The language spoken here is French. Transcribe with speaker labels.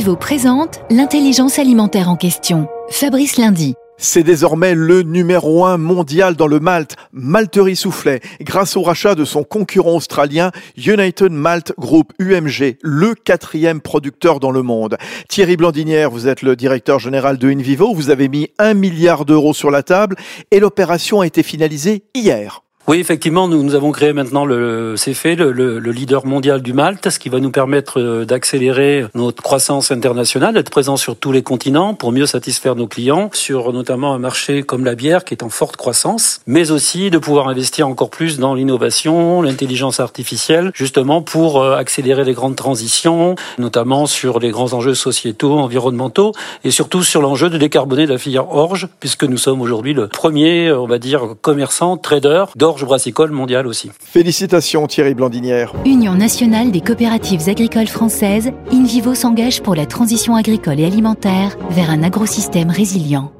Speaker 1: InVivo présente l'intelligence alimentaire en question. Fabrice Lundi.
Speaker 2: C'est désormais le numéro un mondial dans le malt, Malterie Soufflet, grâce au rachat de son concurrent australien United Malt Group UMG, le quatrième producteur dans le monde. Thierry Blandinière, vous êtes le directeur général de InVivo, vous avez mis un milliard d'euros sur la table et l'opération a été finalisée hier.
Speaker 3: Oui, effectivement, nous, nous avons créé maintenant le CFE, le, le, le, leader mondial du Malte, ce qui va nous permettre euh, d'accélérer notre croissance internationale, d'être présent sur tous les continents pour mieux satisfaire nos clients, sur notamment un marché comme la bière qui est en forte croissance, mais aussi de pouvoir investir encore plus dans l'innovation, l'intelligence artificielle, justement pour euh, accélérer les grandes transitions, notamment sur les grands enjeux sociétaux, environnementaux, et surtout sur l'enjeu de décarboner la filière orge, puisque nous sommes aujourd'hui le premier, on va dire, commerçant, trader d'orge brassicole mondiale aussi.
Speaker 2: Félicitations Thierry Blandinière.
Speaker 1: Union nationale des coopératives agricoles françaises, InVivo s'engage pour la transition agricole et alimentaire vers un agrosystème résilient.